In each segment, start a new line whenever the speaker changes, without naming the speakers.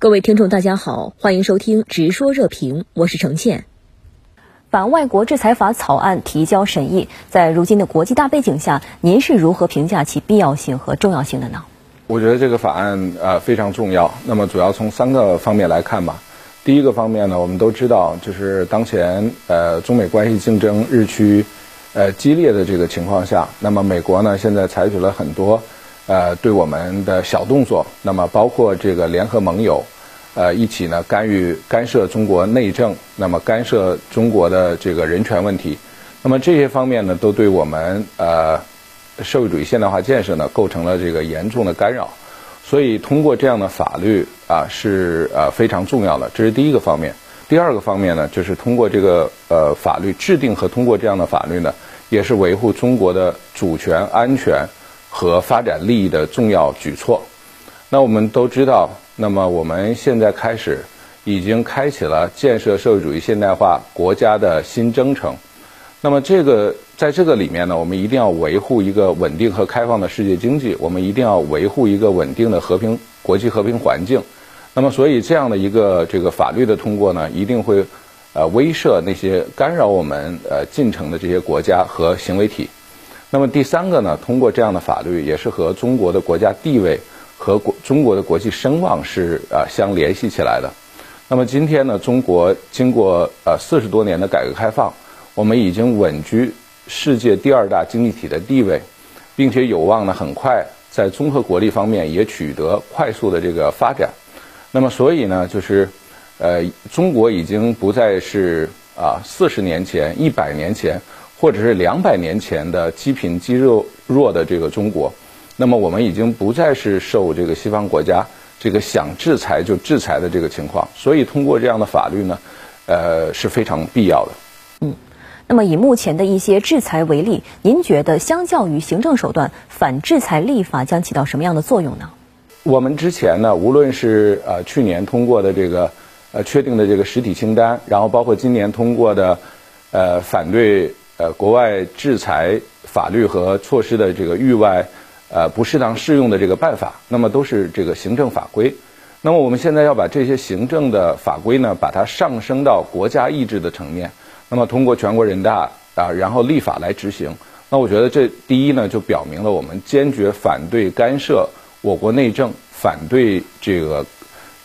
各位听众，大家好，欢迎收听《直说热评》，我是程倩。反外国制裁法草案提交审议，在如今的国际大背景下，您是如何评价其必要性和重要性的呢？
我觉得这个法案呃非常重要。那么主要从三个方面来看吧。第一个方面呢，我们都知道，就是当前呃中美关系竞争日趋呃激烈的这个情况下，那么美国呢现在采取了很多呃对我们的小动作，那么包括这个联合盟友呃一起呢干预干涉中国内政，那么干涉中国的这个人权问题，那么这些方面呢都对我们呃。社会主义现代化建设呢，构成了这个严重的干扰，所以通过这样的法律啊，是呃非常重要的。这是第一个方面。第二个方面呢，就是通过这个呃法律制定和通过这样的法律呢，也是维护中国的主权、安全和发展利益的重要举措。那我们都知道，那么我们现在开始已经开启了建设社会主义现代化国家的新征程。那么这个在这个里面呢，我们一定要维护一个稳定和开放的世界经济，我们一定要维护一个稳定的和平国际和平环境。那么，所以这样的一个这个法律的通过呢，一定会呃威慑那些干扰我们呃进程的这些国家和行为体。那么第三个呢，通过这样的法律，也是和中国的国家地位和国中国的国际声望是呃相联系起来的。那么今天呢，中国经过呃四十多年的改革开放。我们已经稳居世界第二大经济体的地位，并且有望呢很快在综合国力方面也取得快速的这个发展。那么，所以呢，就是呃，中国已经不再是啊四十年前、一百年前或者是两百年前的积贫积弱弱的这个中国。那么，我们已经不再是受这个西方国家这个想制裁就制裁的这个情况。所以，通过这样的法律呢，呃，是非常必要的。
嗯。那么以目前的一些制裁为例，您觉得相较于行政手段，反制裁立法将起到什么样的作用呢？
我们之前呢，无论是呃去年通过的这个呃确定的这个实体清单，然后包括今年通过的呃反对呃国外制裁法律和措施的这个域外呃不适当适用的这个办法，那么都是这个行政法规。那么我们现在要把这些行政的法规呢，把它上升到国家意志的层面。那么通过全国人大啊，然后立法来执行。那我觉得这第一呢，就表明了我们坚决反对干涉我国内政、反对这个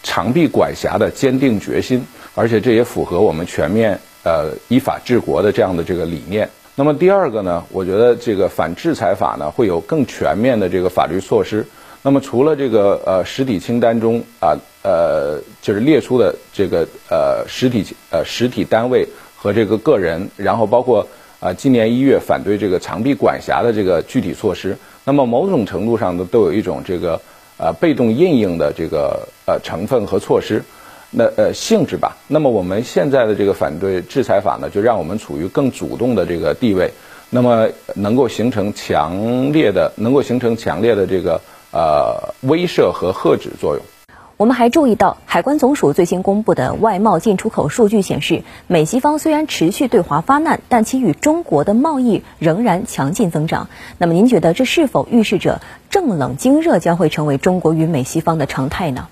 长臂管辖的坚定决心，而且这也符合我们全面呃依法治国的这样的这个理念。那么第二个呢，我觉得这个反制裁法呢，会有更全面的这个法律措施。那么除了这个呃实体清单中啊呃就是列出的这个呃实体呃实体单位。和这个个人，然后包括啊，今年一月反对这个长臂管辖的这个具体措施，那么某种程度上呢，都有一种这个呃被动应应的这个呃成分和措施，那呃性质吧。那么我们现在的这个反对制裁法呢，就让我们处于更主动的这个地位，那么能够形成强烈的，能够形成强烈的这个呃威慑和遏止作用。
我们还注意到，海关总署最新公布的外贸进出口数据显示，美西方虽然持续对华发难，但其与中国的贸易仍然强劲增长。那么，您觉得这是否预示着正冷经热将会成为中国与美西方的常态呢？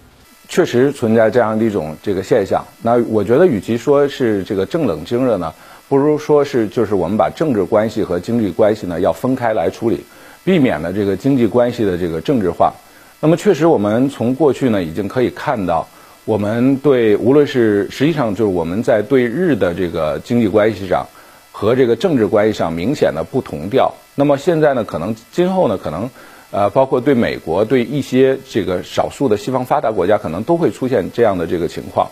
确实存在这样的一种这个现象。那我觉得，与其说是这个政冷经热呢，不如说是就是我们把政治关系和经济关系呢要分开来处理，避免了这个经济关系的这个政治化。那么确实，我们从过去呢，已经可以看到，我们对无论是实际上就是我们在对日的这个经济关系上和这个政治关系上明显的不同调。那么现在呢，可能今后呢，可能呃，包括对美国、对一些这个少数的西方发达国家，可能都会出现这样的这个情况。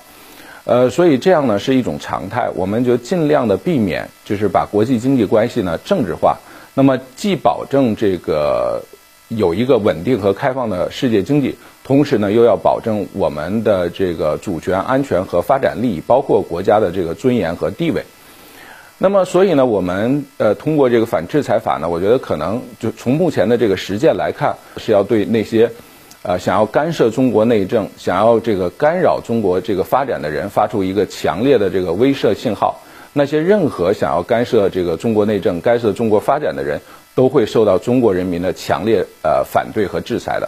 呃，所以这样呢是一种常态，我们就尽量的避免，就是把国际经济关系呢政治化。那么既保证这个。有一个稳定和开放的世界经济，同时呢，又要保证我们的这个主权、安全和发展利益，包括国家的这个尊严和地位。那么，所以呢，我们呃通过这个反制裁法呢，我觉得可能就从目前的这个实践来看，是要对那些呃想要干涉中国内政、想要这个干扰中国这个发展的人发出一个强烈的这个威慑信号。那些任何想要干涉这个中国内政、干涉中国发展的人。都会受到中国人民的强烈呃反对和制裁的。